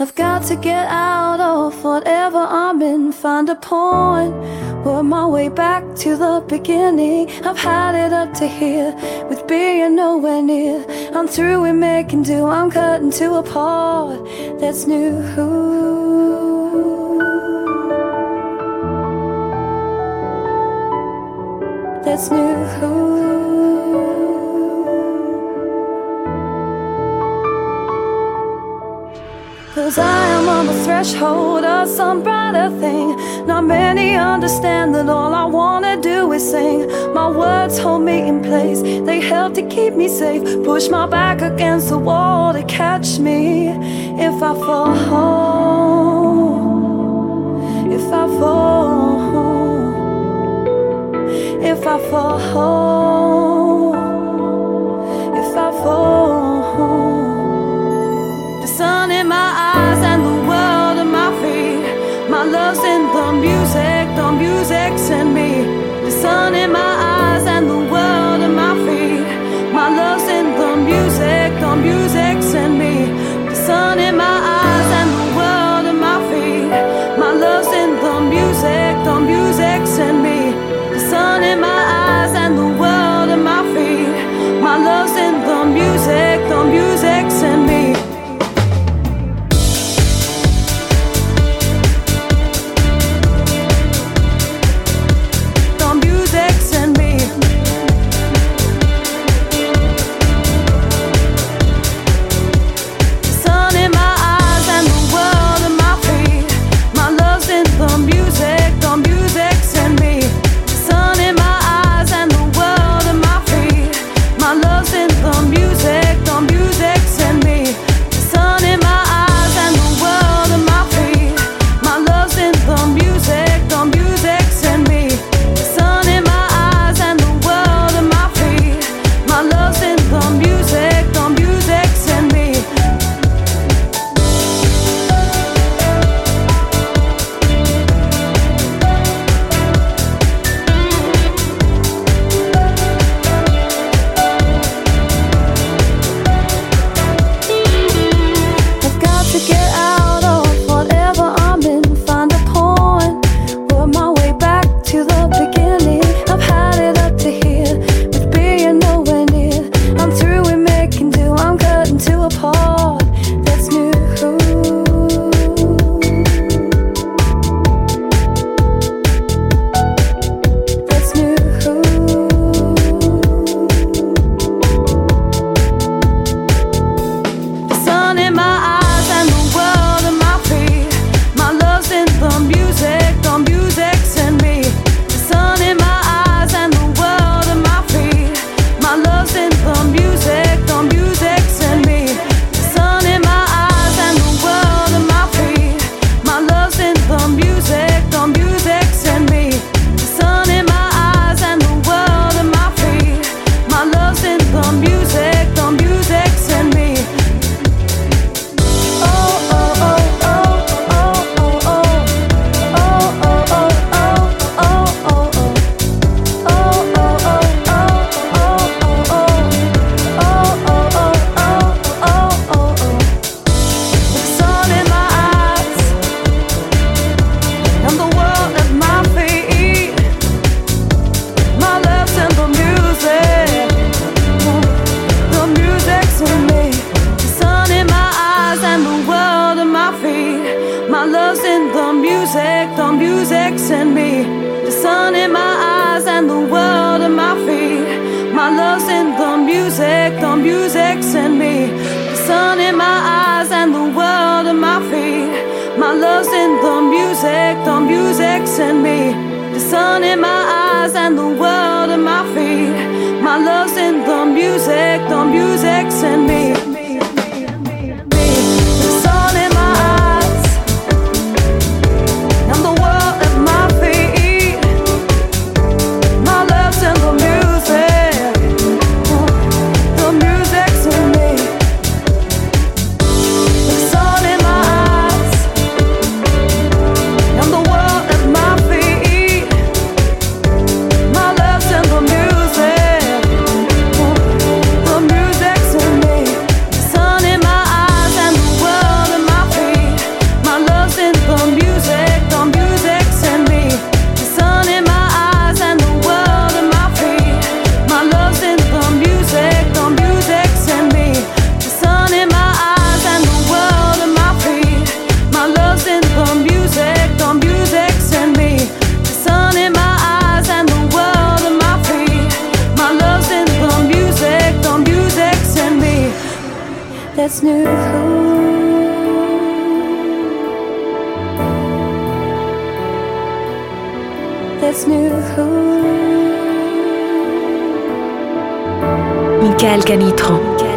I've got to get out of whatever I'm in, find a point. Work my way back to the beginning. I've had it up to here with being nowhere near. I'm through with making do, I'm cutting to a part that's new. That's new. Cause I am on the threshold of some brighter thing. Not many understand that all I wanna do is sing. My words hold me in place, they help to keep me safe. Push my back against the wall to catch me if I fall. If I fall. If I fall. If I fall. sun me, the sun in my eyes and the world at my feet. My love's in the music, the music's in me. Michael Canitran.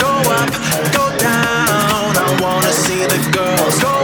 Go up, go down. I wanna see the girls go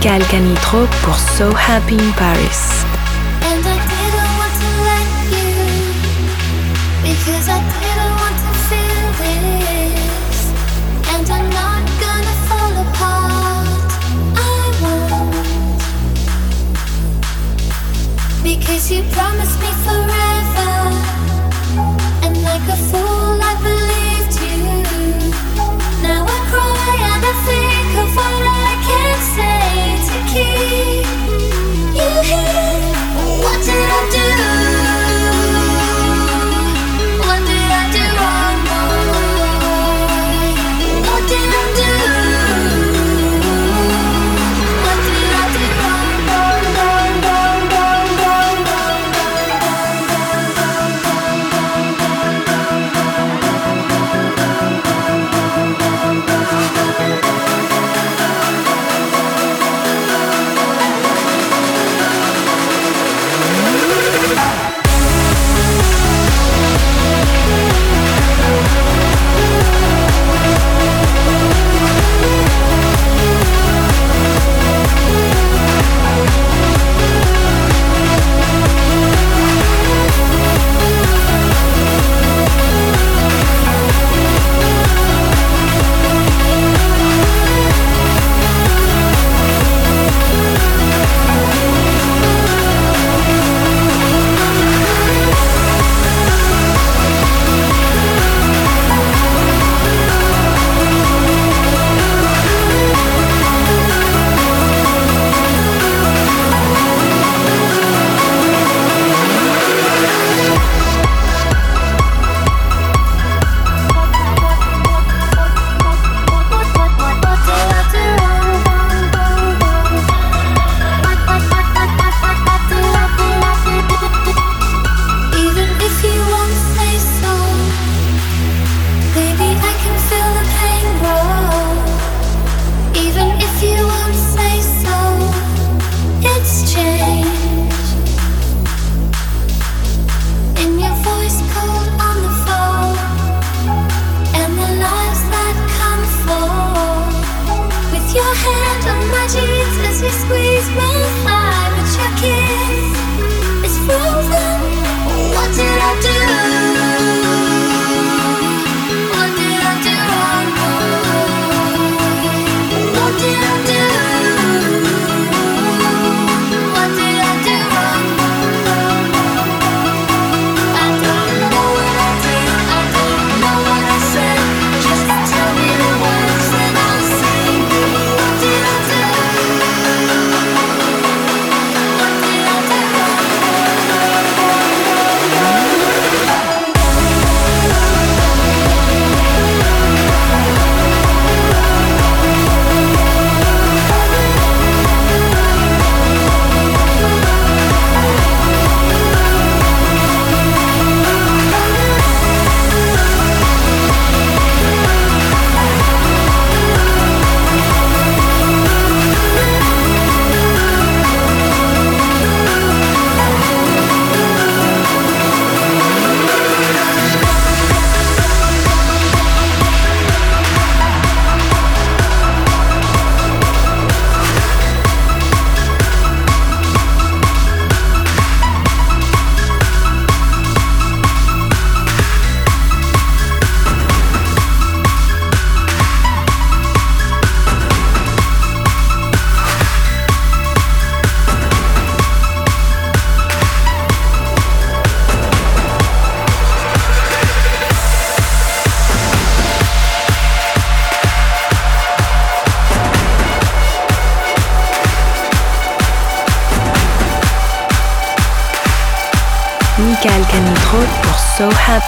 Tropical Canitro pour So Happy in Paris.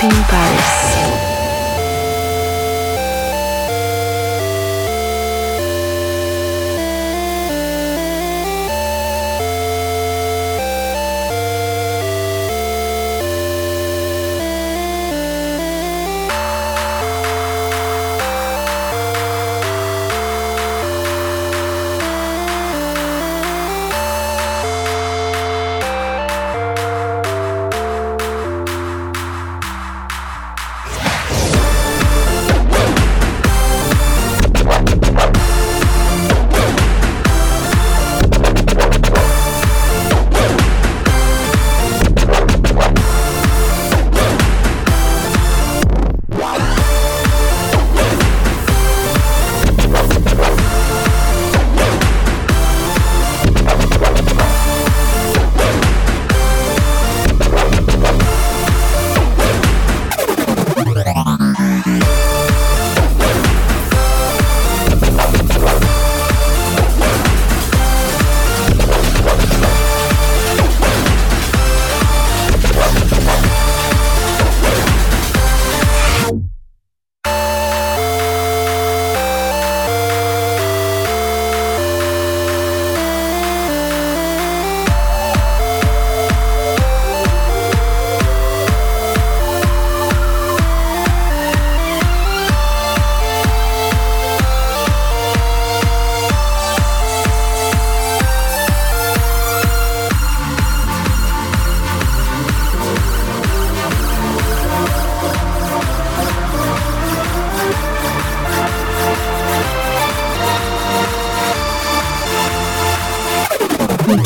Happy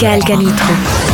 Michael Canitro.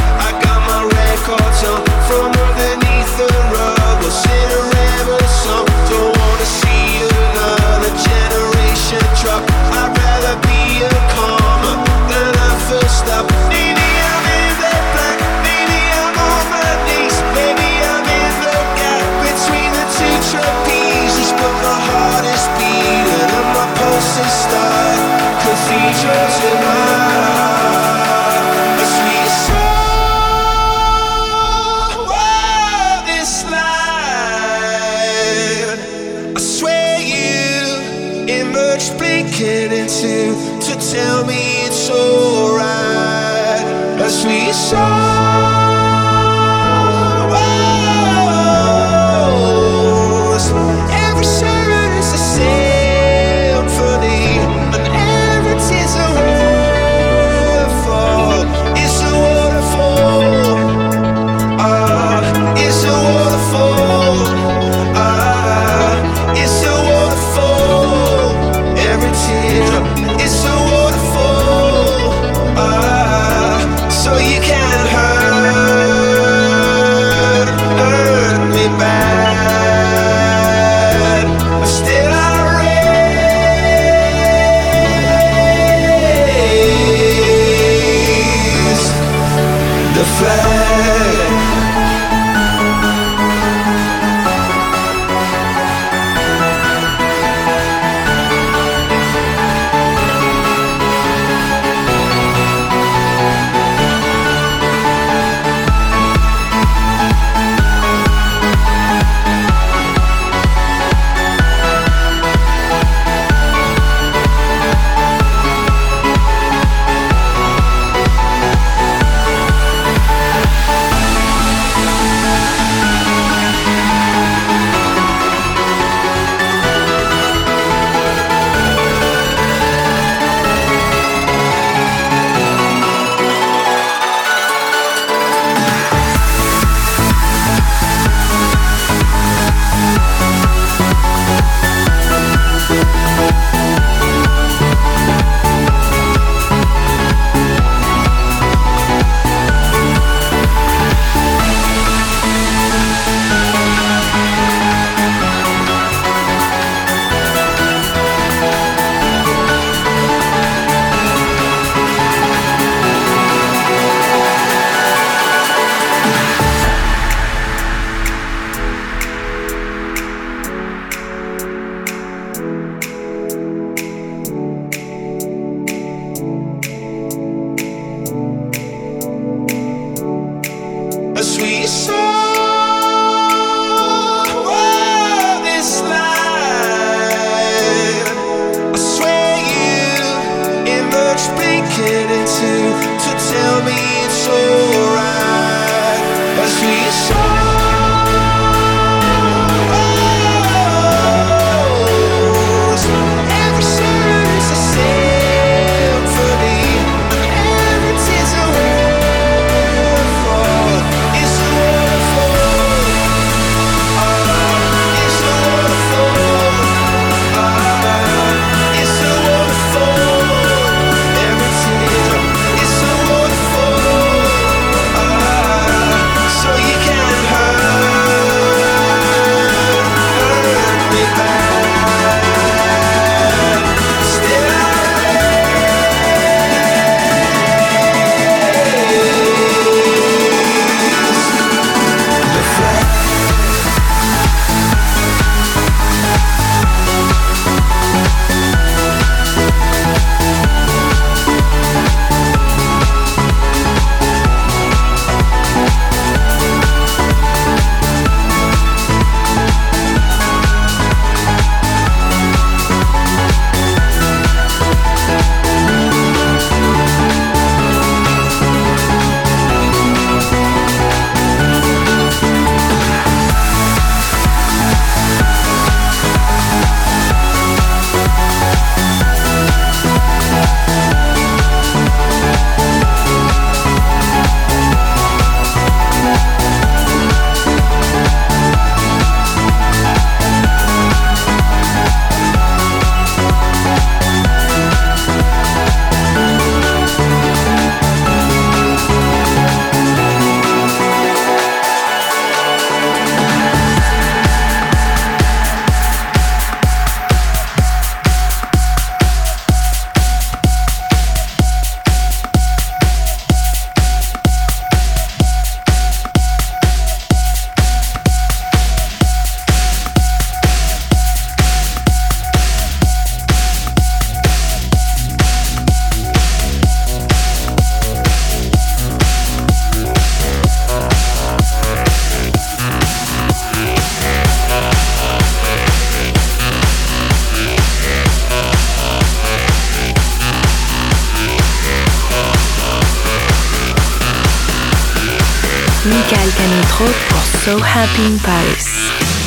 Canitrot So Happy in Paris.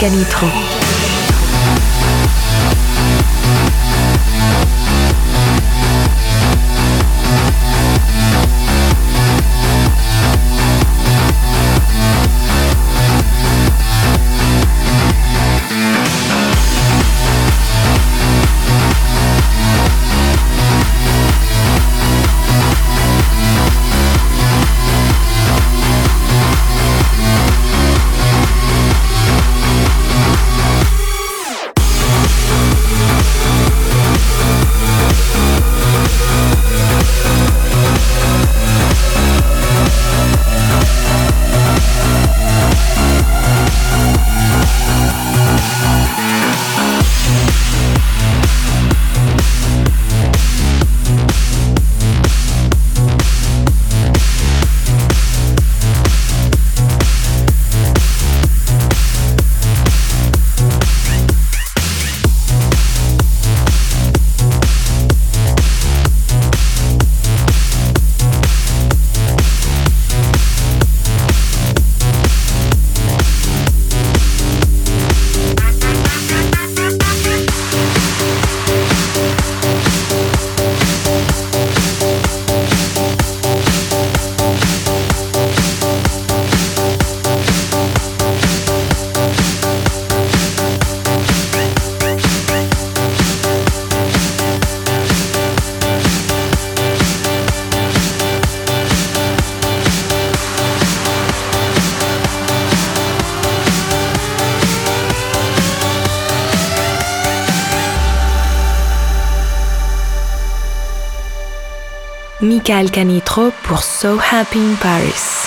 Volcanitro. Canitro pour So Happy in Paris.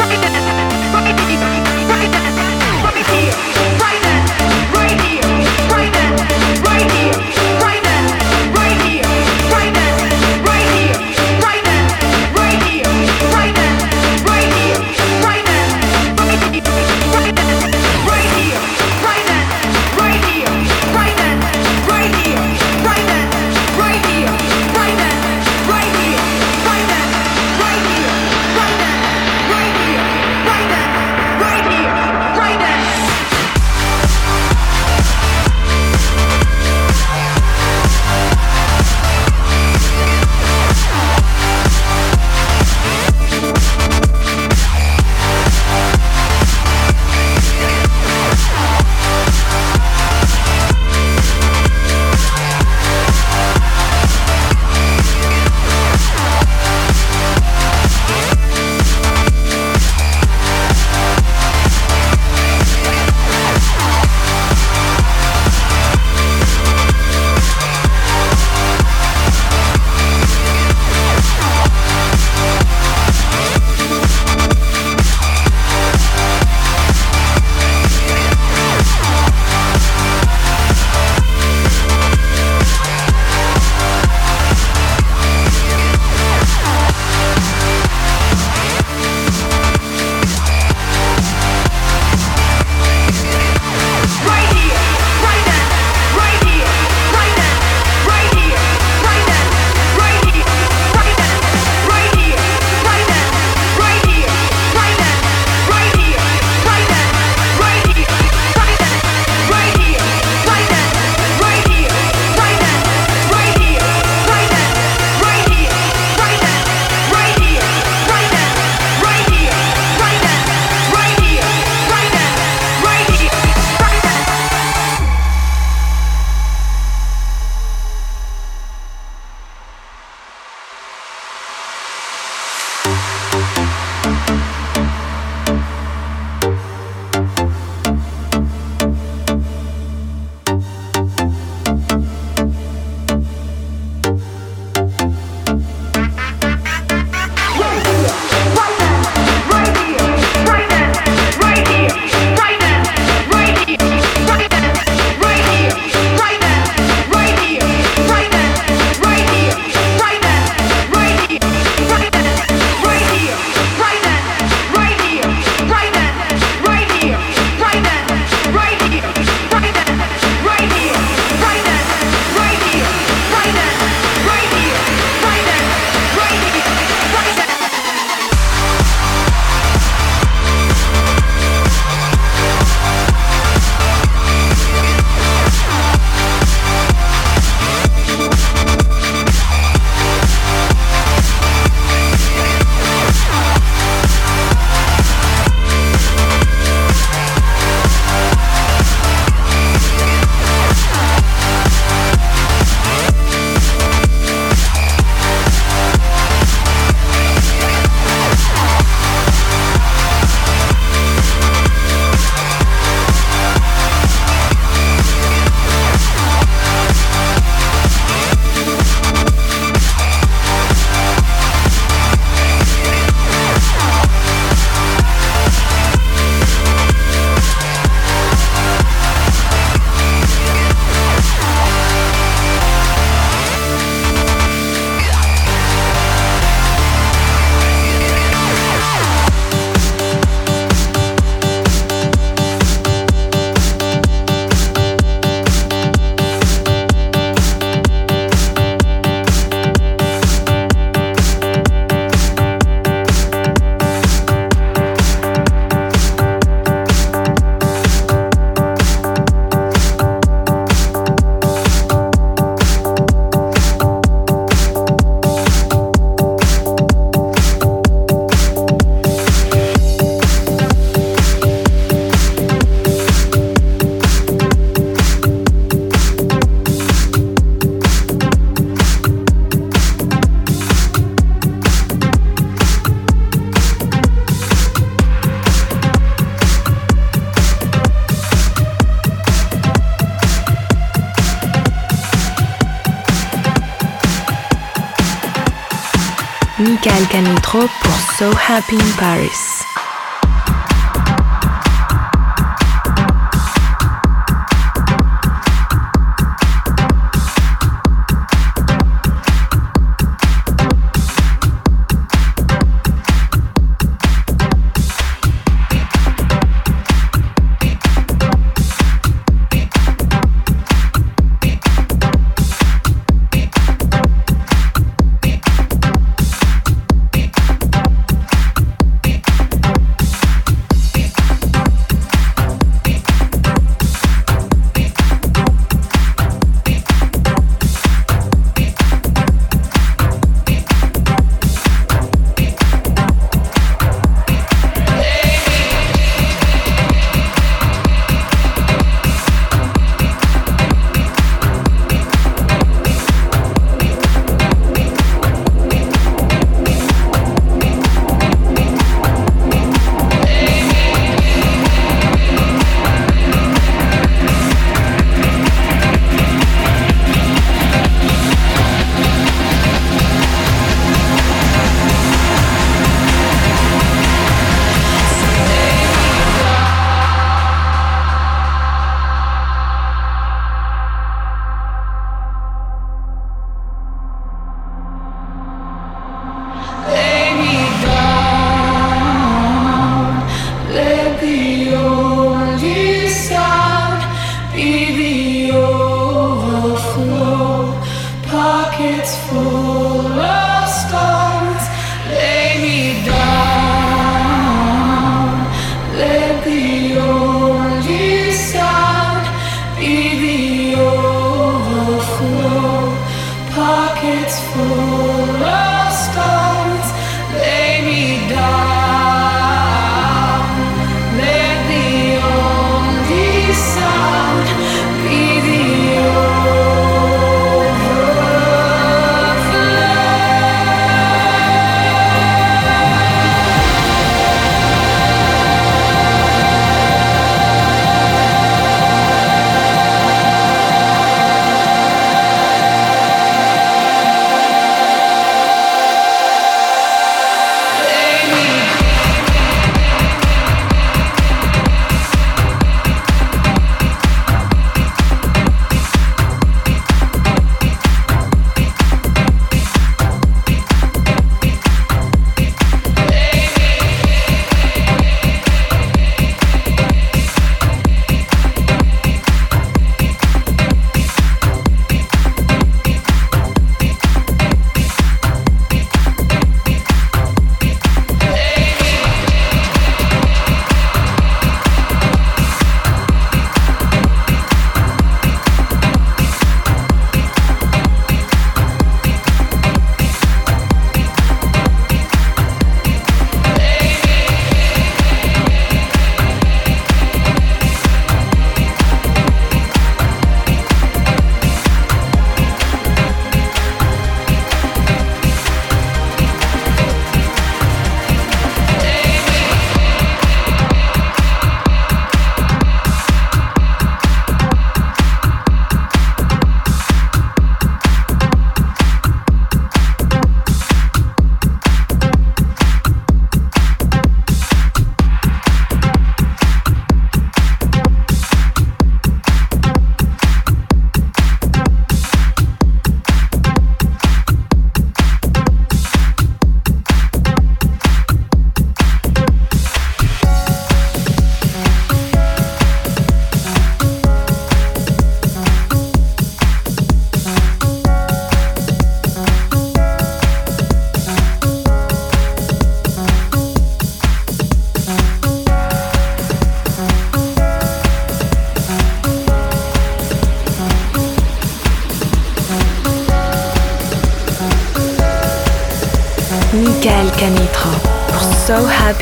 Happy in Paris.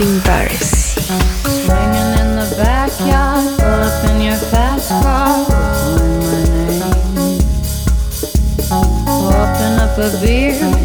In Paris. Swinging in the backyard, pull up in your fast car, my name. Open up a beer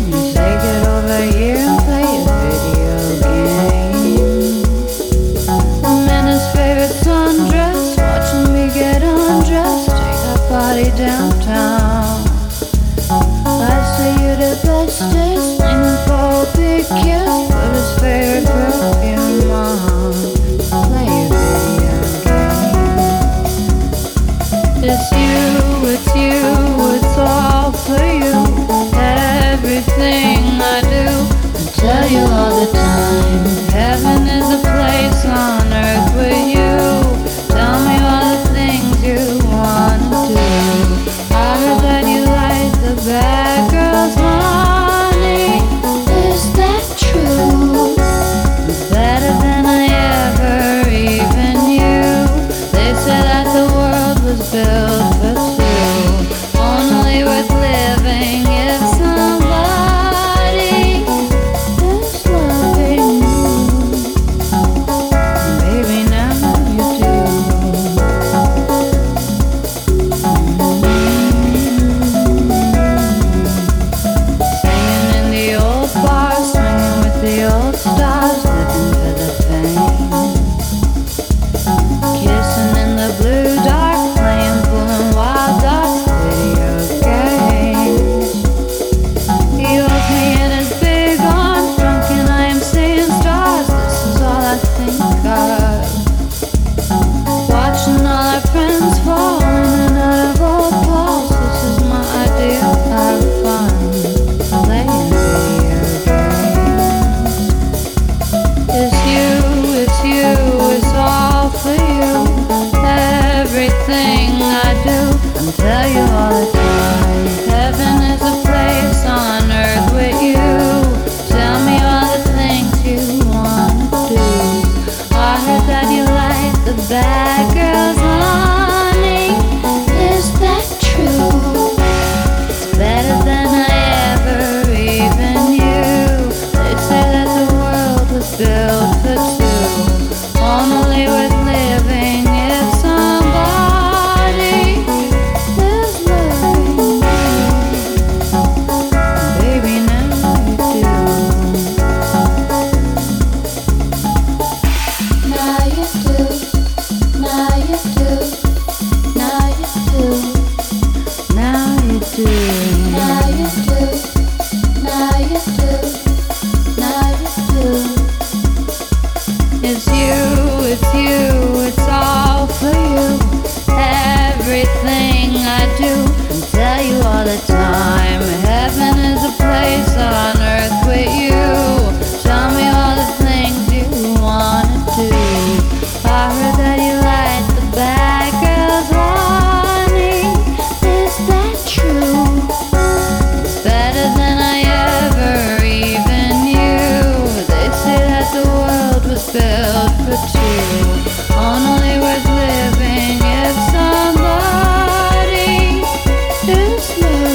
Now